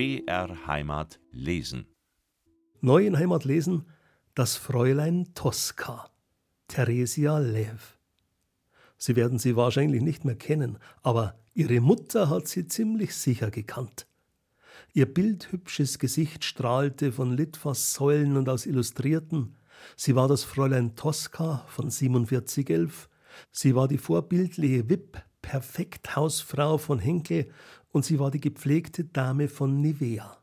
BR Heimat lesen. Neu in Heimat lesen das Fräulein Tosca, Theresia Lev. Sie werden sie wahrscheinlich nicht mehr kennen, aber ihre Mutter hat sie ziemlich sicher gekannt. Ihr bildhübsches Gesicht strahlte von Litfaßsäulen und aus Illustrierten. Sie war das Fräulein Tosca von 4711. Sie war die vorbildliche Wip, Perfekthausfrau von Henkel und sie war die gepflegte Dame von Nivea.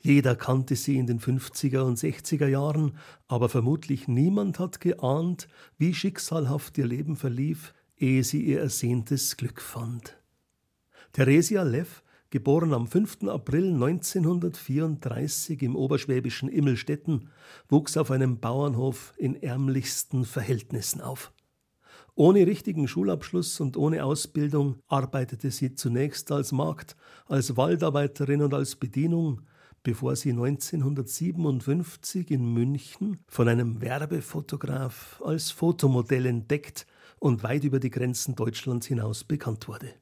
Jeder kannte sie in den 50er und 60er Jahren, aber vermutlich niemand hat geahnt, wie schicksalhaft ihr Leben verlief, ehe sie ihr ersehntes Glück fand. Theresia Leff, geboren am 5. April 1934 im oberschwäbischen Immelstetten, wuchs auf einem Bauernhof in ärmlichsten Verhältnissen auf. Ohne richtigen Schulabschluss und ohne Ausbildung arbeitete sie zunächst als Magd, als Waldarbeiterin und als Bedienung, bevor sie 1957 in München von einem Werbefotograf als Fotomodell entdeckt und weit über die Grenzen Deutschlands hinaus bekannt wurde.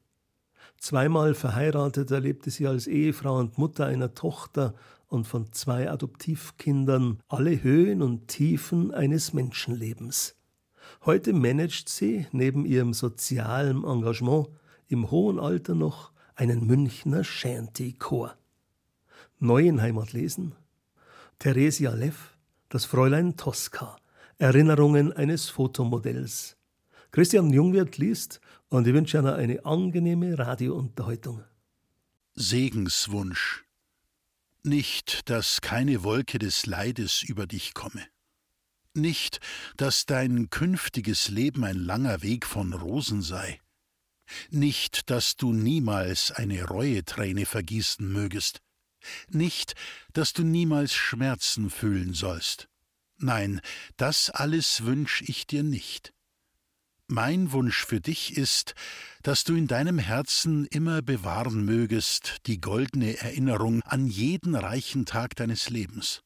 Zweimal verheiratet erlebte sie als Ehefrau und Mutter einer Tochter und von zwei Adoptivkindern alle Höhen und Tiefen eines Menschenlebens. Heute managt sie neben ihrem sozialen Engagement im hohen Alter noch einen Münchner Shanty-Chor. Neu in Heimat lesen? Theresia Leff, das Fräulein Tosca, Erinnerungen eines Fotomodells. Christian Jungwirth liest und ich wünsche Ihnen eine angenehme Radiounterhaltung. Segenswunsch. Nicht, dass keine Wolke des Leides über dich komme. Nicht, dass dein künftiges Leben ein langer Weg von Rosen sei. Nicht, dass du niemals eine Reueträne vergießen mögest. Nicht, dass du niemals Schmerzen fühlen sollst. Nein, das alles wünsch ich dir nicht. Mein Wunsch für dich ist, dass du in deinem Herzen immer bewahren mögest die goldene Erinnerung an jeden reichen Tag deines Lebens,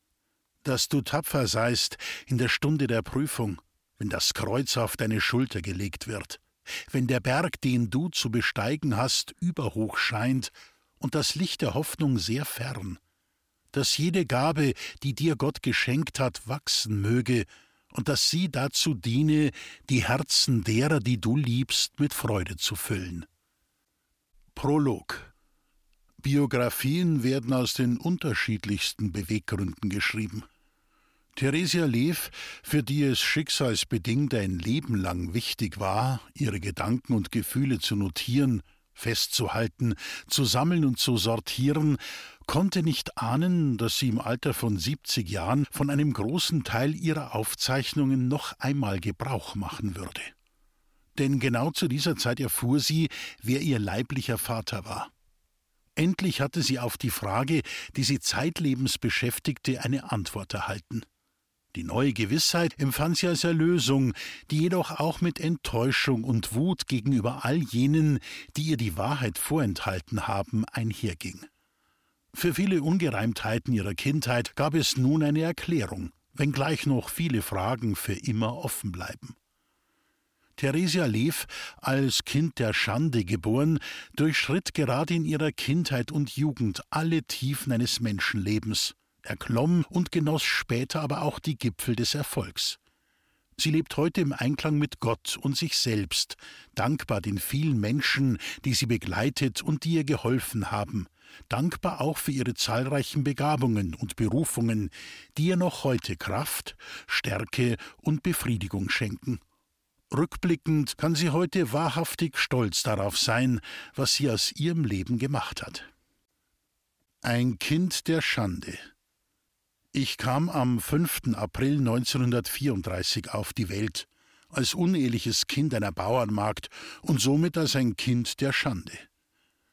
dass du tapfer seist in der Stunde der Prüfung, wenn das Kreuz auf deine Schulter gelegt wird, wenn der Berg, den du zu besteigen hast, überhoch scheint und das Licht der Hoffnung sehr fern, dass jede Gabe, die dir Gott geschenkt hat, wachsen möge und dass sie dazu diene, die Herzen derer, die du liebst, mit Freude zu füllen. Prolog Biografien werden aus den unterschiedlichsten Beweggründen geschrieben. Theresia Lev, für die es schicksalsbedingt ein Leben lang wichtig war, ihre Gedanken und Gefühle zu notieren, festzuhalten, zu sammeln und zu sortieren, konnte nicht ahnen, dass sie im Alter von 70 Jahren von einem großen Teil ihrer Aufzeichnungen noch einmal Gebrauch machen würde. Denn genau zu dieser Zeit erfuhr sie, wer ihr leiblicher Vater war. Endlich hatte sie auf die Frage, die sie zeitlebens beschäftigte, eine Antwort erhalten. Die neue Gewissheit empfand sie als Erlösung, die jedoch auch mit Enttäuschung und Wut gegenüber all jenen, die ihr die Wahrheit vorenthalten haben, einherging. Für viele Ungereimtheiten ihrer Kindheit gab es nun eine Erklärung, wenngleich noch viele Fragen für immer offen bleiben. Theresia Lev, als Kind der Schande geboren, durchschritt gerade in ihrer Kindheit und Jugend alle Tiefen eines Menschenlebens, erklomm und genoss später aber auch die Gipfel des Erfolgs. Sie lebt heute im Einklang mit Gott und sich selbst, dankbar den vielen Menschen, die sie begleitet und die ihr geholfen haben, dankbar auch für ihre zahlreichen Begabungen und Berufungen, die ihr noch heute Kraft, Stärke und Befriedigung schenken. Rückblickend kann sie heute wahrhaftig stolz darauf sein, was sie aus ihrem Leben gemacht hat. Ein Kind der Schande. Ich kam am 5. April 1934 auf die Welt, als uneheliches Kind einer Bauernmagd und somit als ein Kind der Schande.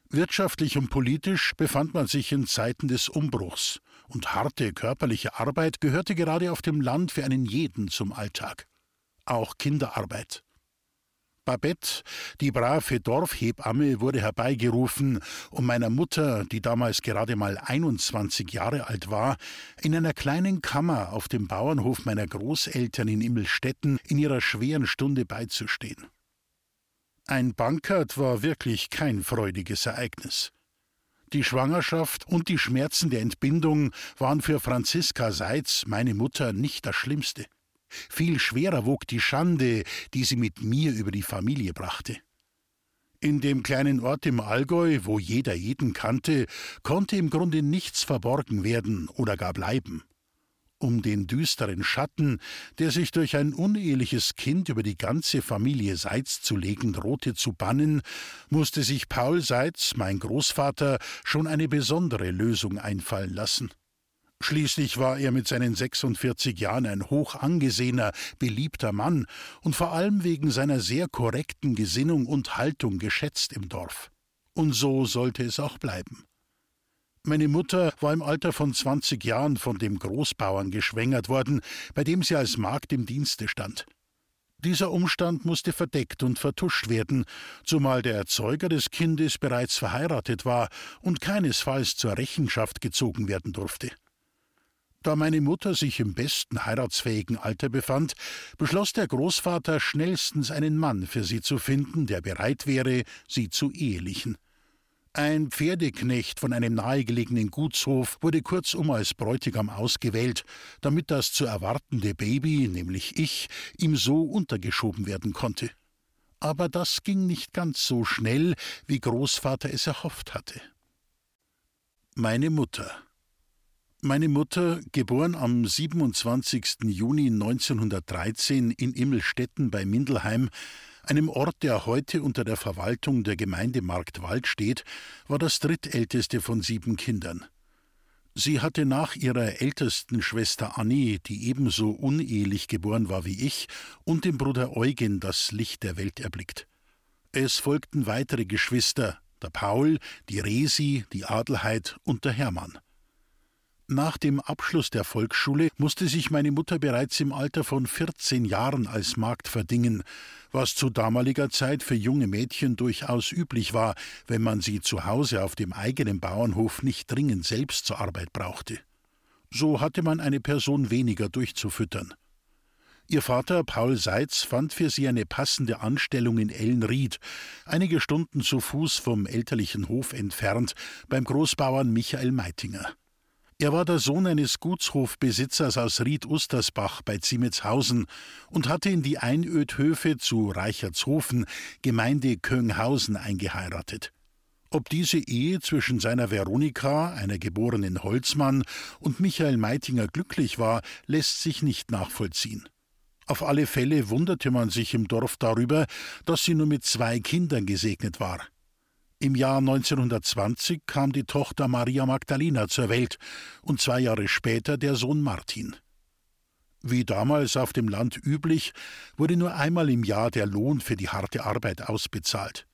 Wirtschaftlich und politisch befand man sich in Zeiten des Umbruchs, und harte körperliche Arbeit gehörte gerade auf dem Land für einen jeden zum Alltag. Auch Kinderarbeit. Babette, die brave Dorfhebamme, wurde herbeigerufen, um meiner Mutter, die damals gerade mal 21 Jahre alt war, in einer kleinen Kammer auf dem Bauernhof meiner Großeltern in Immelstetten in ihrer schweren Stunde beizustehen. Ein Bankert war wirklich kein freudiges Ereignis. Die Schwangerschaft und die Schmerzen der Entbindung waren für Franziska Seitz, meine Mutter, nicht das Schlimmste. Viel schwerer wog die Schande, die sie mit mir über die Familie brachte. In dem kleinen Ort im Allgäu, wo jeder jeden kannte, konnte im Grunde nichts verborgen werden oder gar bleiben. Um den düsteren Schatten, der sich durch ein uneheliches Kind über die ganze Familie Seitz zu legen drohte, zu bannen, musste sich Paul Seitz, mein Großvater, schon eine besondere Lösung einfallen lassen. Schließlich war er mit seinen 46 Jahren ein hoch angesehener, beliebter Mann und vor allem wegen seiner sehr korrekten Gesinnung und Haltung geschätzt im Dorf. Und so sollte es auch bleiben. Meine Mutter war im Alter von 20 Jahren von dem Großbauern geschwängert worden, bei dem sie als Magd im Dienste stand. Dieser Umstand musste verdeckt und vertuscht werden, zumal der Erzeuger des Kindes bereits verheiratet war und keinesfalls zur Rechenschaft gezogen werden durfte. Da meine Mutter sich im besten heiratsfähigen Alter befand, beschloss der Großvater schnellstens einen Mann für sie zu finden, der bereit wäre, sie zu ehelichen. Ein Pferdeknecht von einem nahegelegenen Gutshof wurde kurzum als Bräutigam ausgewählt, damit das zu erwartende Baby, nämlich ich, ihm so untergeschoben werden konnte. Aber das ging nicht ganz so schnell, wie Großvater es erhofft hatte. Meine Mutter meine Mutter, geboren am 27. Juni 1913 in Immelstetten bei Mindelheim, einem Ort, der heute unter der Verwaltung der Gemeinde Marktwald steht, war das drittälteste von sieben Kindern. Sie hatte nach ihrer ältesten Schwester Annie, die ebenso unehelich geboren war wie ich, und dem Bruder Eugen das Licht der Welt erblickt. Es folgten weitere Geschwister, der Paul, die Resi, die Adelheid und der Hermann. Nach dem Abschluss der Volksschule musste sich meine Mutter bereits im Alter von 14 Jahren als Magd verdingen, was zu damaliger Zeit für junge Mädchen durchaus üblich war, wenn man sie zu Hause auf dem eigenen Bauernhof nicht dringend selbst zur Arbeit brauchte. So hatte man eine Person weniger durchzufüttern. Ihr Vater Paul Seitz fand für sie eine passende Anstellung in Ellenried, einige Stunden zu Fuß vom elterlichen Hof entfernt, beim Großbauern Michael Meitinger. Er war der Sohn eines Gutshofbesitzers aus Ried-Ustersbach bei Ziemetshausen und hatte in die Einödhöfe zu Reichertshofen, Gemeinde Könghausen, eingeheiratet. Ob diese Ehe zwischen seiner Veronika, einer geborenen Holzmann, und Michael Meitinger glücklich war, lässt sich nicht nachvollziehen. Auf alle Fälle wunderte man sich im Dorf darüber, dass sie nur mit zwei Kindern gesegnet war. Im Jahr 1920 kam die Tochter Maria Magdalena zur Welt und zwei Jahre später der Sohn Martin. Wie damals auf dem Land üblich, wurde nur einmal im Jahr der Lohn für die harte Arbeit ausbezahlt.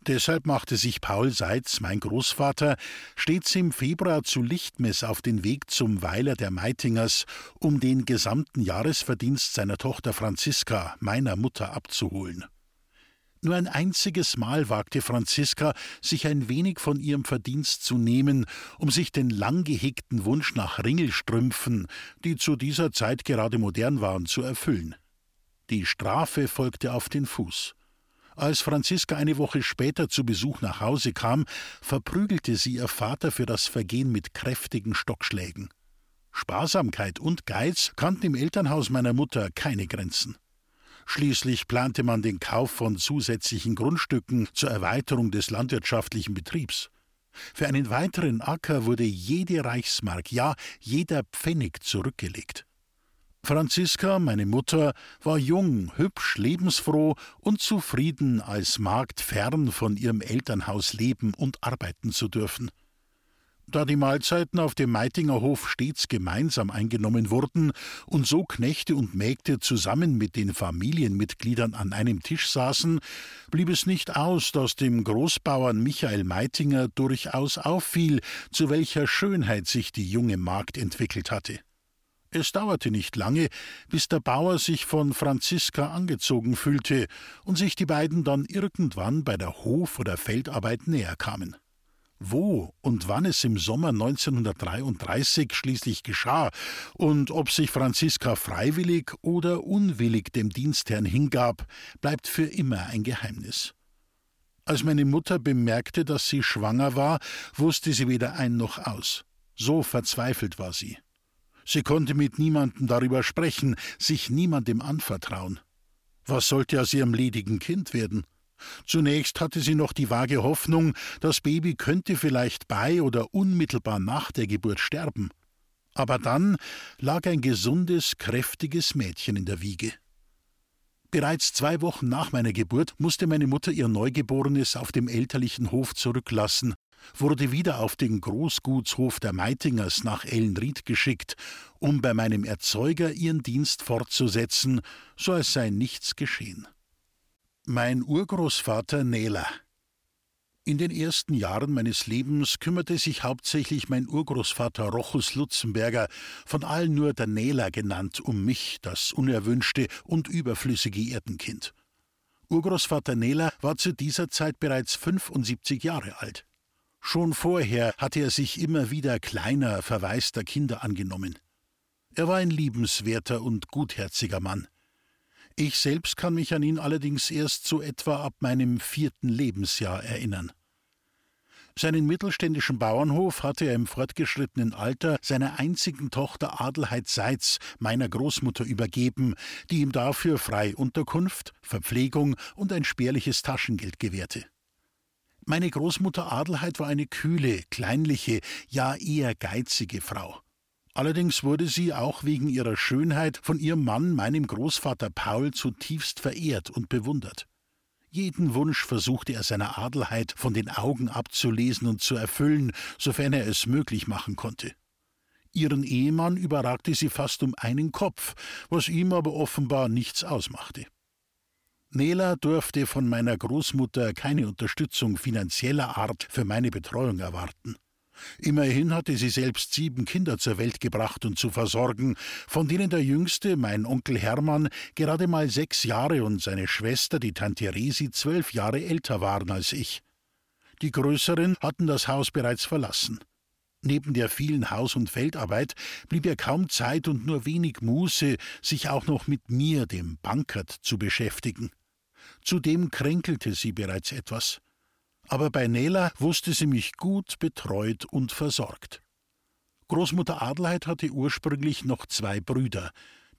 Deshalb machte sich Paul Seitz, mein Großvater, stets im Februar zu Lichtmess auf den Weg zum Weiler der Meitingers, um den gesamten Jahresverdienst seiner Tochter Franziska, meiner Mutter, abzuholen. Nur ein einziges Mal wagte Franziska, sich ein wenig von ihrem Verdienst zu nehmen, um sich den lang gehegten Wunsch nach Ringelstrümpfen, die zu dieser Zeit gerade modern waren, zu erfüllen. Die Strafe folgte auf den Fuß. Als Franziska eine Woche später zu Besuch nach Hause kam, verprügelte sie ihr Vater für das Vergehen mit kräftigen Stockschlägen. Sparsamkeit und Geiz kannten im Elternhaus meiner Mutter keine Grenzen. Schließlich plante man den Kauf von zusätzlichen Grundstücken zur Erweiterung des landwirtschaftlichen Betriebs. Für einen weiteren Acker wurde jede Reichsmark, ja jeder Pfennig zurückgelegt. Franziska, meine Mutter, war jung, hübsch, lebensfroh und zufrieden, als Magd fern von ihrem Elternhaus leben und arbeiten zu dürfen. Da die Mahlzeiten auf dem Meitinger Hof stets gemeinsam eingenommen wurden und so Knechte und Mägde zusammen mit den Familienmitgliedern an einem Tisch saßen, blieb es nicht aus, dass dem Großbauern Michael Meitinger durchaus auffiel, zu welcher Schönheit sich die junge Magd entwickelt hatte. Es dauerte nicht lange, bis der Bauer sich von Franziska angezogen fühlte und sich die beiden dann irgendwann bei der Hof- oder Feldarbeit näher kamen. Wo und wann es im Sommer 1933 schließlich geschah und ob sich Franziska freiwillig oder unwillig dem Dienstherrn hingab, bleibt für immer ein Geheimnis. Als meine Mutter bemerkte, dass sie schwanger war, wusste sie weder ein noch aus. So verzweifelt war sie. Sie konnte mit niemandem darüber sprechen, sich niemandem anvertrauen. Was sollte aus ihrem ledigen Kind werden? Zunächst hatte sie noch die vage Hoffnung, das Baby könnte vielleicht bei oder unmittelbar nach der Geburt sterben. Aber dann lag ein gesundes, kräftiges Mädchen in der Wiege. Bereits zwei Wochen nach meiner Geburt musste meine Mutter ihr Neugeborenes auf dem elterlichen Hof zurücklassen, wurde wieder auf den Großgutshof der Meitingers nach Ellenried geschickt, um bei meinem Erzeuger ihren Dienst fortzusetzen, so als sei nichts geschehen. Mein Urgroßvater Nela in den ersten Jahren meines Lebens kümmerte sich hauptsächlich mein Urgroßvater Rochus Lutzenberger, von allen nur der Nähler genannt, um mich, das unerwünschte und überflüssige Erdenkind. Urgroßvater Nähler war zu dieser Zeit bereits 75 Jahre alt. Schon vorher hatte er sich immer wieder kleiner, verwaister Kinder angenommen. Er war ein liebenswerter und gutherziger Mann. Ich selbst kann mich an ihn allerdings erst so etwa ab meinem vierten Lebensjahr erinnern. Seinen mittelständischen Bauernhof hatte er im fortgeschrittenen Alter seiner einzigen Tochter Adelheid Seitz, meiner Großmutter, übergeben, die ihm dafür frei Unterkunft, Verpflegung und ein spärliches Taschengeld gewährte. Meine Großmutter Adelheid war eine kühle, kleinliche, ja eher geizige Frau. Allerdings wurde sie auch wegen ihrer Schönheit von ihrem Mann, meinem Großvater Paul, zutiefst verehrt und bewundert. Jeden Wunsch versuchte er seiner Adelheid von den Augen abzulesen und zu erfüllen, sofern er es möglich machen konnte. Ihren Ehemann überragte sie fast um einen Kopf, was ihm aber offenbar nichts ausmachte. Nela durfte von meiner Großmutter keine Unterstützung finanzieller Art für meine Betreuung erwarten. Immerhin hatte sie selbst sieben Kinder zur Welt gebracht und zu versorgen, von denen der jüngste, mein Onkel Hermann, gerade mal sechs Jahre und seine Schwester, die Tante Resi, zwölf Jahre älter waren als ich. Die größeren hatten das Haus bereits verlassen. Neben der vielen Haus- und Feldarbeit blieb ihr kaum Zeit und nur wenig Muße, sich auch noch mit mir, dem Bankert, zu beschäftigen. Zudem kränkelte sie bereits etwas aber bei Nela wusste sie mich gut betreut und versorgt. Großmutter Adelheid hatte ursprünglich noch zwei Brüder.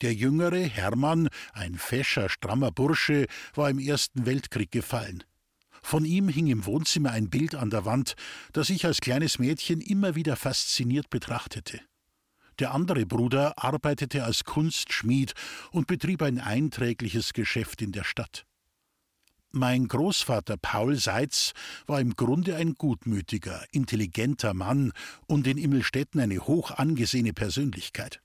Der jüngere, Hermann, ein fescher, strammer Bursche, war im Ersten Weltkrieg gefallen. Von ihm hing im Wohnzimmer ein Bild an der Wand, das ich als kleines Mädchen immer wieder fasziniert betrachtete. Der andere Bruder arbeitete als Kunstschmied und betrieb ein einträgliches Geschäft in der Stadt. Mein Großvater Paul Seitz war im Grunde ein gutmütiger, intelligenter Mann und in Immelstetten eine hoch angesehene Persönlichkeit.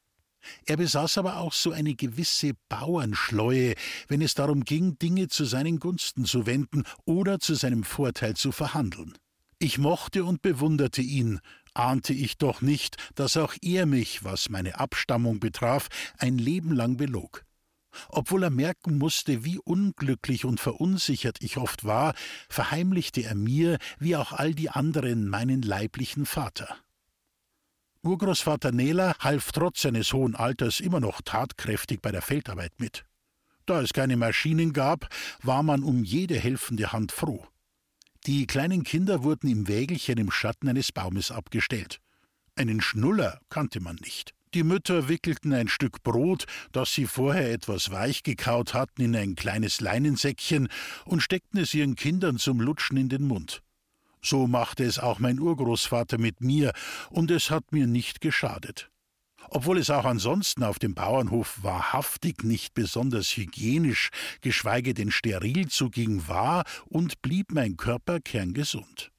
Er besaß aber auch so eine gewisse Bauernschleue, wenn es darum ging, Dinge zu seinen Gunsten zu wenden oder zu seinem Vorteil zu verhandeln. Ich mochte und bewunderte ihn, ahnte ich doch nicht, dass auch er mich, was meine Abstammung betraf, ein Leben lang belog. Obwohl er merken musste, wie unglücklich und verunsichert ich oft war, verheimlichte er mir, wie auch all die anderen, meinen leiblichen Vater. Urgroßvater Nela half trotz seines hohen Alters immer noch tatkräftig bei der Feldarbeit mit. Da es keine Maschinen gab, war man um jede helfende Hand froh. Die kleinen Kinder wurden im Wägelchen im Schatten eines Baumes abgestellt. Einen Schnuller kannte man nicht. Die Mütter wickelten ein Stück Brot, das sie vorher etwas weich gekaut hatten, in ein kleines Leinensäckchen und steckten es ihren Kindern zum Lutschen in den Mund. So machte es auch mein Urgroßvater mit mir, und es hat mir nicht geschadet. Obwohl es auch ansonsten auf dem Bauernhof wahrhaftig nicht besonders hygienisch, geschweige denn steril zuging, war und blieb mein Körper kerngesund.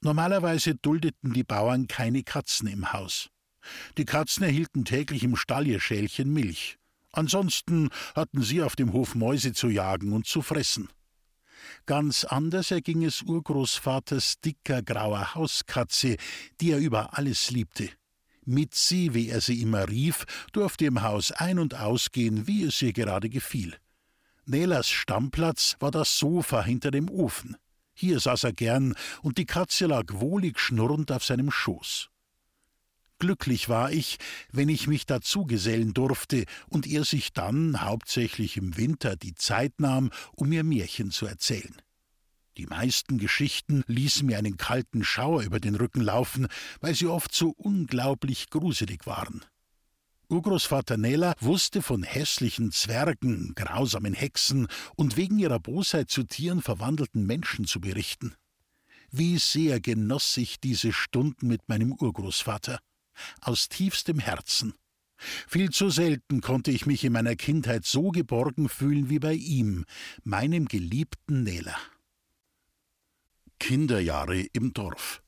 Normalerweise duldeten die Bauern keine Katzen im Haus. Die Katzen erhielten täglich im Stall ihr Schälchen Milch. Ansonsten hatten sie auf dem Hof Mäuse zu jagen und zu fressen. Ganz anders erging es Urgroßvaters dicker grauer Hauskatze, die er über alles liebte. Mitzi, wie er sie immer rief, durfte im Haus ein- und ausgehen, wie es ihr gerade gefiel. Nelas Stammplatz war das Sofa hinter dem Ofen. Hier saß er gern, und die Katze lag wohlig schnurrend auf seinem Schoß. Glücklich war ich, wenn ich mich dazu gesellen durfte und er sich dann, hauptsächlich im Winter, die Zeit nahm, um mir Märchen zu erzählen. Die meisten Geschichten ließen mir einen kalten Schauer über den Rücken laufen, weil sie oft so unglaublich gruselig waren. Urgroßvater Nela wusste von hässlichen Zwergen, grausamen Hexen und wegen ihrer Bosheit zu Tieren verwandelten Menschen zu berichten. Wie sehr genoss ich diese Stunden mit meinem Urgroßvater. Aus tiefstem Herzen. Viel zu selten konnte ich mich in meiner Kindheit so geborgen fühlen wie bei ihm, meinem geliebten Nela. Kinderjahre im Dorf.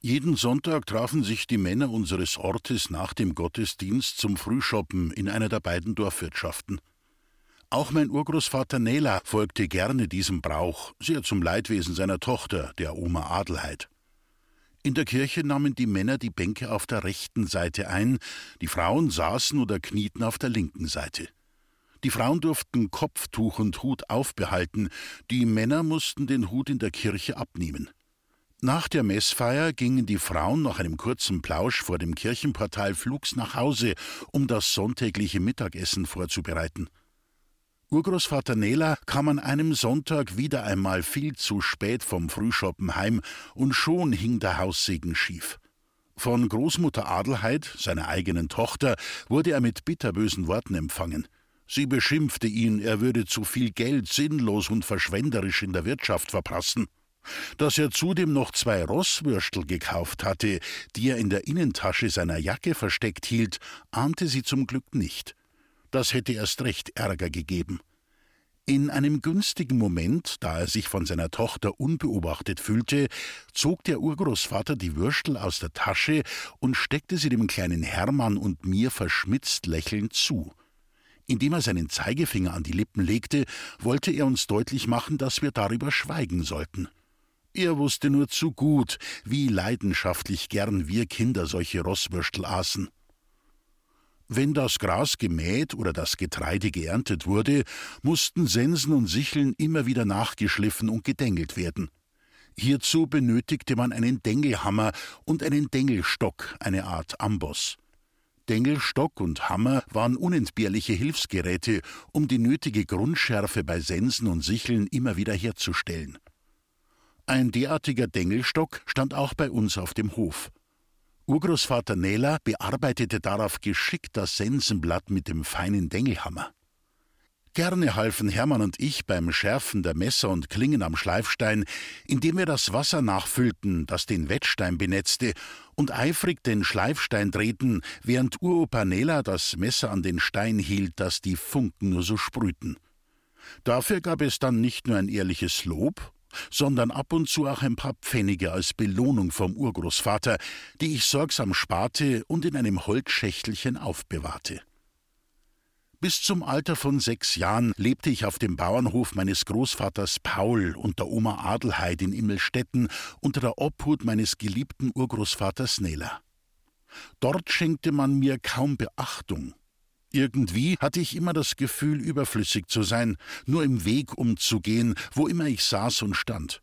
Jeden Sonntag trafen sich die Männer unseres Ortes nach dem Gottesdienst zum Frühschoppen in einer der beiden Dorfwirtschaften. Auch mein Urgroßvater Nela folgte gerne diesem Brauch, sehr zum Leidwesen seiner Tochter, der Oma Adelheid. In der Kirche nahmen die Männer die Bänke auf der rechten Seite ein, die Frauen saßen oder knieten auf der linken Seite. Die Frauen durften Kopftuch und Hut aufbehalten, die Männer mussten den Hut in der Kirche abnehmen. Nach der Messfeier gingen die Frauen nach einem kurzen Plausch vor dem Kirchenportal flugs nach Hause, um das sonntägliche Mittagessen vorzubereiten. Urgroßvater Nela kam an einem Sonntag wieder einmal viel zu spät vom Frühschoppen heim, und schon hing der Haussegen schief. Von Großmutter Adelheid, seiner eigenen Tochter, wurde er mit bitterbösen Worten empfangen. Sie beschimpfte ihn, er würde zu viel Geld sinnlos und verschwenderisch in der Wirtschaft verprassen. Dass er zudem noch zwei Rosswürstel gekauft hatte, die er in der Innentasche seiner Jacke versteckt hielt, ahnte sie zum Glück nicht. Das hätte erst recht Ärger gegeben. In einem günstigen Moment, da er sich von seiner Tochter unbeobachtet fühlte, zog der Urgroßvater die Würstel aus der Tasche und steckte sie dem kleinen Hermann und mir verschmitzt lächelnd zu. Indem er seinen Zeigefinger an die Lippen legte, wollte er uns deutlich machen, dass wir darüber schweigen sollten. Er wusste nur zu gut, wie leidenschaftlich gern wir Kinder solche Rosswürstel aßen. Wenn das Gras gemäht oder das Getreide geerntet wurde, mussten Sensen und Sicheln immer wieder nachgeschliffen und gedengelt werden. Hierzu benötigte man einen Dengelhammer und einen Dengelstock, eine Art Amboss. Dengelstock und Hammer waren unentbehrliche Hilfsgeräte, um die nötige Grundschärfe bei Sensen und Sicheln immer wieder herzustellen. Ein derartiger Dengelstock stand auch bei uns auf dem Hof. Urgroßvater Nela bearbeitete darauf geschickt das Sensenblatt mit dem feinen Dengelhammer. Gerne halfen Hermann und ich beim Schärfen der Messer und Klingen am Schleifstein, indem wir das Wasser nachfüllten, das den Wettstein benetzte, und eifrig den Schleifstein drehten, während Uropa Nela das Messer an den Stein hielt, dass die Funken nur so sprühten. Dafür gab es dann nicht nur ein ehrliches Lob, sondern ab und zu auch ein paar Pfennige als Belohnung vom Urgroßvater, die ich sorgsam sparte und in einem Holzschächtelchen aufbewahrte. Bis zum Alter von sechs Jahren lebte ich auf dem Bauernhof meines Großvaters Paul und der Oma Adelheid in Immelstetten unter der Obhut meines geliebten Urgroßvaters Nela. Dort schenkte man mir kaum Beachtung. Irgendwie hatte ich immer das Gefühl, überflüssig zu sein, nur im Weg umzugehen, wo immer ich saß und stand.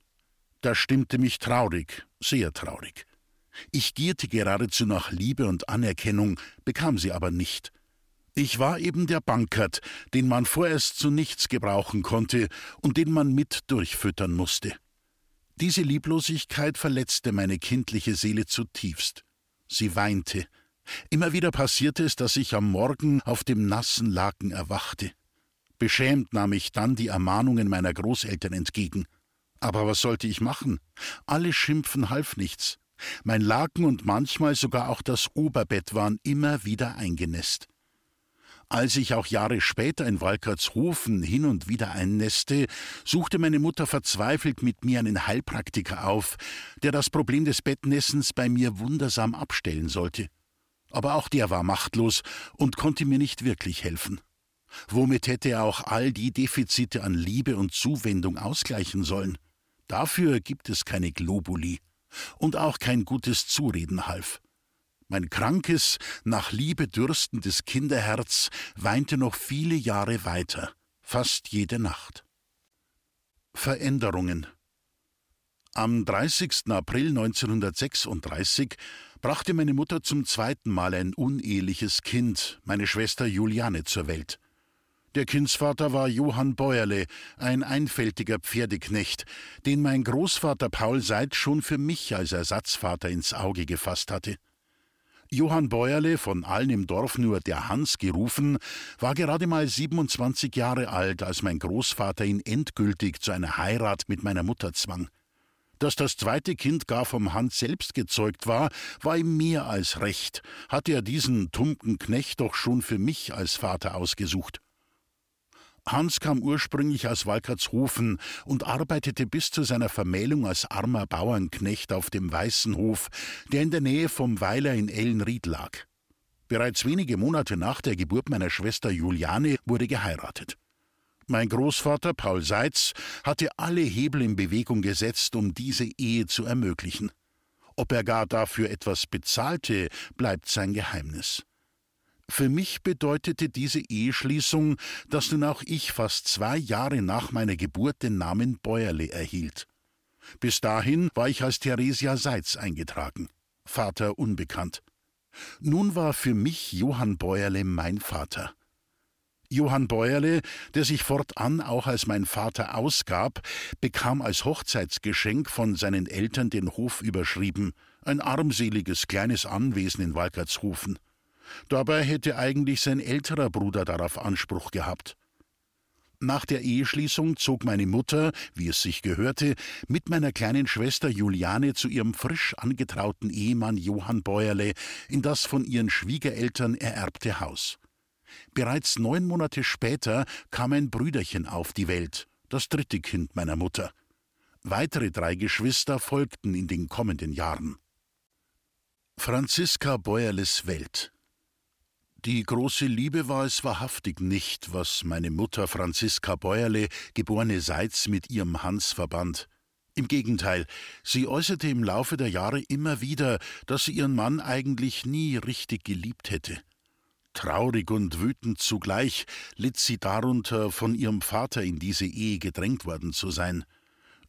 Das stimmte mich traurig, sehr traurig. Ich gierte geradezu nach Liebe und Anerkennung, bekam sie aber nicht. Ich war eben der Bankert, den man vorerst zu nichts gebrauchen konnte und den man mit durchfüttern musste. Diese Lieblosigkeit verletzte meine kindliche Seele zutiefst. Sie weinte. Immer wieder passierte es, dass ich am Morgen auf dem nassen Laken erwachte. Beschämt nahm ich dann die Ermahnungen meiner Großeltern entgegen. Aber was sollte ich machen? Alle Schimpfen half nichts. Mein Laken und manchmal sogar auch das Oberbett waren immer wieder eingenässt. Als ich auch Jahre später in Walkertshofen hin und wieder einnässte, suchte meine Mutter verzweifelt mit mir einen Heilpraktiker auf, der das Problem des Bettnässens bei mir wundersam abstellen sollte. Aber auch der war machtlos und konnte mir nicht wirklich helfen. Womit hätte er auch all die Defizite an Liebe und Zuwendung ausgleichen sollen? Dafür gibt es keine Globuli und auch kein gutes Zureden half. Mein krankes, nach Liebe dürstendes Kinderherz weinte noch viele Jahre weiter, fast jede Nacht. Veränderungen. Am 30. April 1936 brachte meine Mutter zum zweiten Mal ein uneheliches Kind, meine Schwester Juliane, zur Welt. Der Kindsvater war Johann Bäuerle, ein einfältiger Pferdeknecht, den mein Großvater Paul Seitz schon für mich als Ersatzvater ins Auge gefasst hatte. Johann Bäuerle, von allen im Dorf nur der Hans gerufen, war gerade mal 27 Jahre alt, als mein Großvater ihn endgültig zu einer Heirat mit meiner Mutter zwang. Dass das zweite Kind gar vom Hans selbst gezeugt war, war ihm mehr als recht, hatte er diesen tumpen Knecht doch schon für mich als Vater ausgesucht. Hans kam ursprünglich aus Walkertshofen und arbeitete bis zu seiner Vermählung als armer Bauernknecht auf dem Weißen Hof, der in der Nähe vom Weiler in Ellenried lag. Bereits wenige Monate nach der Geburt meiner Schwester Juliane wurde geheiratet. Mein Großvater Paul Seitz hatte alle Hebel in Bewegung gesetzt, um diese Ehe zu ermöglichen. Ob er gar dafür etwas bezahlte, bleibt sein Geheimnis. Für mich bedeutete diese Eheschließung, dass nun auch ich fast zwei Jahre nach meiner Geburt den Namen Bäuerle erhielt. Bis dahin war ich als Theresia Seitz eingetragen, Vater unbekannt. Nun war für mich Johann Bäuerle mein Vater. Johann Bäuerle, der sich fortan auch als mein Vater ausgab, bekam als Hochzeitsgeschenk von seinen Eltern den Hof überschrieben, ein armseliges kleines Anwesen in Walkertshofen. Dabei hätte eigentlich sein älterer Bruder darauf Anspruch gehabt. Nach der Eheschließung zog meine Mutter, wie es sich gehörte, mit meiner kleinen Schwester Juliane zu ihrem frisch angetrauten Ehemann Johann Bäuerle in das von ihren Schwiegereltern ererbte Haus. Bereits neun Monate später kam ein Brüderchen auf die Welt, das dritte Kind meiner Mutter. Weitere drei Geschwister folgten in den kommenden Jahren. Franziska Bäuerles Welt die große Liebe war es wahrhaftig nicht, was meine Mutter Franziska Bäuerle, geborene Seitz, mit ihrem Hans verband. Im Gegenteil, sie äußerte im Laufe der Jahre immer wieder, dass sie ihren Mann eigentlich nie richtig geliebt hätte. Traurig und wütend zugleich litt sie darunter, von ihrem Vater in diese Ehe gedrängt worden zu sein.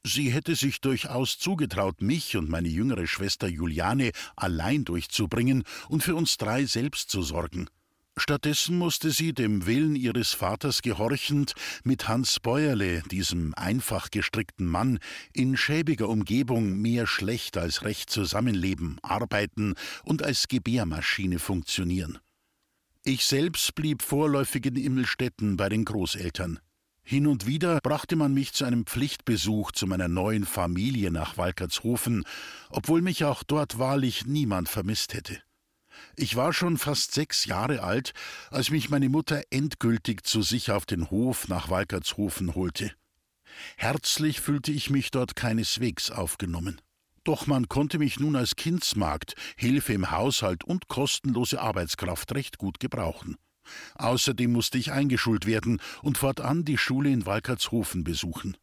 Sie hätte sich durchaus zugetraut, mich und meine jüngere Schwester Juliane allein durchzubringen und für uns drei selbst zu sorgen. Stattdessen musste sie, dem Willen ihres Vaters gehorchend, mit Hans Bäuerle, diesem einfach gestrickten Mann, in schäbiger Umgebung mehr schlecht als recht zusammenleben, arbeiten und als Gebärmaschine funktionieren. Ich selbst blieb vorläufig in Immelstetten bei den Großeltern. Hin und wieder brachte man mich zu einem Pflichtbesuch zu meiner neuen Familie nach Walkertshofen, obwohl mich auch dort wahrlich niemand vermisst hätte. Ich war schon fast sechs Jahre alt, als mich meine Mutter endgültig zu sich auf den Hof nach Walkertshofen holte. Herzlich fühlte ich mich dort keineswegs aufgenommen. Doch man konnte mich nun als Kindsmagd, Hilfe im Haushalt und kostenlose Arbeitskraft recht gut gebrauchen. Außerdem musste ich eingeschult werden und fortan die Schule in Walkertshofen besuchen.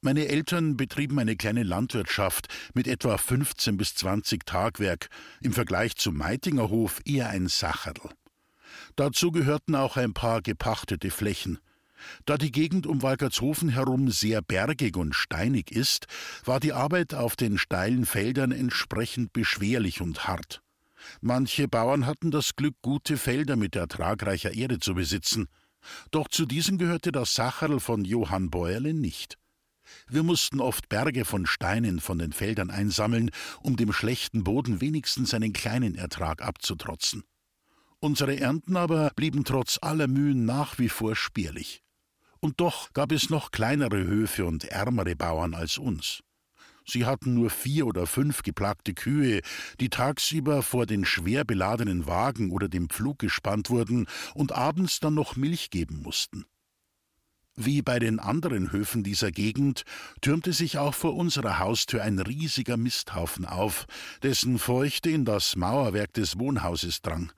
Meine Eltern betrieben eine kleine Landwirtschaft mit etwa 15 bis 20 Tagwerk, im Vergleich zum Meitinger Hof eher ein Sacherl. Dazu gehörten auch ein paar gepachtete Flächen. Da die Gegend um Walkertshofen herum sehr bergig und steinig ist, war die Arbeit auf den steilen Feldern entsprechend beschwerlich und hart. Manche Bauern hatten das Glück, gute Felder mit ertragreicher Erde zu besitzen. Doch zu diesen gehörte das Sacherl von Johann Bäuerle nicht. Wir mussten oft Berge von Steinen von den Feldern einsammeln, um dem schlechten Boden wenigstens einen kleinen Ertrag abzutrotzen. Unsere Ernten aber blieben trotz aller Mühen nach wie vor spärlich. Und doch gab es noch kleinere Höfe und ärmere Bauern als uns. Sie hatten nur vier oder fünf geplagte Kühe, die tagsüber vor den schwer beladenen Wagen oder dem Pflug gespannt wurden und abends dann noch Milch geben mussten. Wie bei den anderen Höfen dieser Gegend türmte sich auch vor unserer Haustür ein riesiger Misthaufen auf, dessen Feuchte in das Mauerwerk des Wohnhauses drang.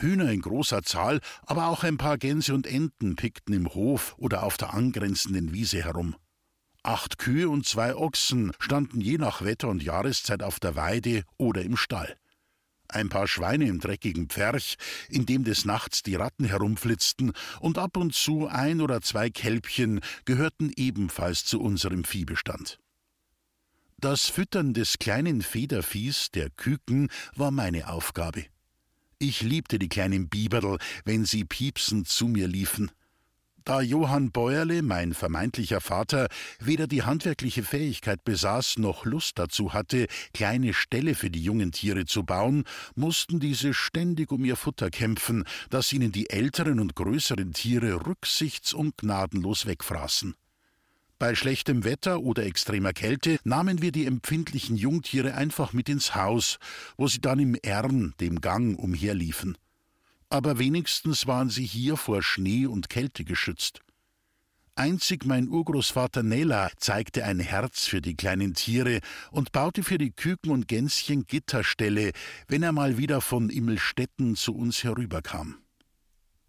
Hühner in großer Zahl, aber auch ein paar Gänse und Enten pickten im Hof oder auf der angrenzenden Wiese herum. Acht Kühe und zwei Ochsen standen je nach Wetter und Jahreszeit auf der Weide oder im Stall ein paar Schweine im dreckigen Pferch, in dem des Nachts die Ratten herumflitzten, und ab und zu ein oder zwei Kälbchen gehörten ebenfalls zu unserem Viehbestand. Das Füttern des kleinen Federviehs, der Küken, war meine Aufgabe. Ich liebte die kleinen Biberl, wenn sie piepsend zu mir liefen. Da Johann Bäuerle, mein vermeintlicher Vater, weder die handwerkliche Fähigkeit besaß noch Lust dazu hatte, kleine Ställe für die jungen Tiere zu bauen, mussten diese ständig um ihr Futter kämpfen, das ihnen die älteren und größeren Tiere rücksichts- und gnadenlos wegfraßen. Bei schlechtem Wetter oder extremer Kälte nahmen wir die empfindlichen Jungtiere einfach mit ins Haus, wo sie dann im Ern, dem Gang, umherliefen aber wenigstens waren sie hier vor Schnee und Kälte geschützt. Einzig mein Urgroßvater Nella zeigte ein Herz für die kleinen Tiere und baute für die Küken und Gänschen Gitterställe, wenn er mal wieder von Immelstetten zu uns herüberkam.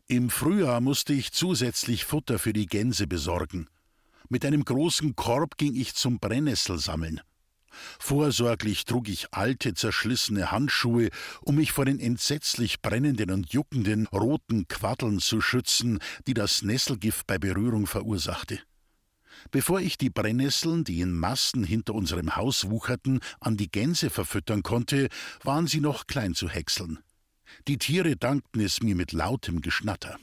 Im Frühjahr musste ich zusätzlich Futter für die Gänse besorgen. Mit einem großen Korb ging ich zum Brennnessel sammeln. Vorsorglich trug ich alte, zerschlissene Handschuhe, um mich vor den entsetzlich brennenden und juckenden roten Quaddeln zu schützen, die das Nesselgift bei Berührung verursachte. Bevor ich die Brennnesseln, die in Massen hinter unserem Haus wucherten, an die Gänse verfüttern konnte, waren sie noch klein zu häckseln. Die Tiere dankten es mir mit lautem Geschnatter.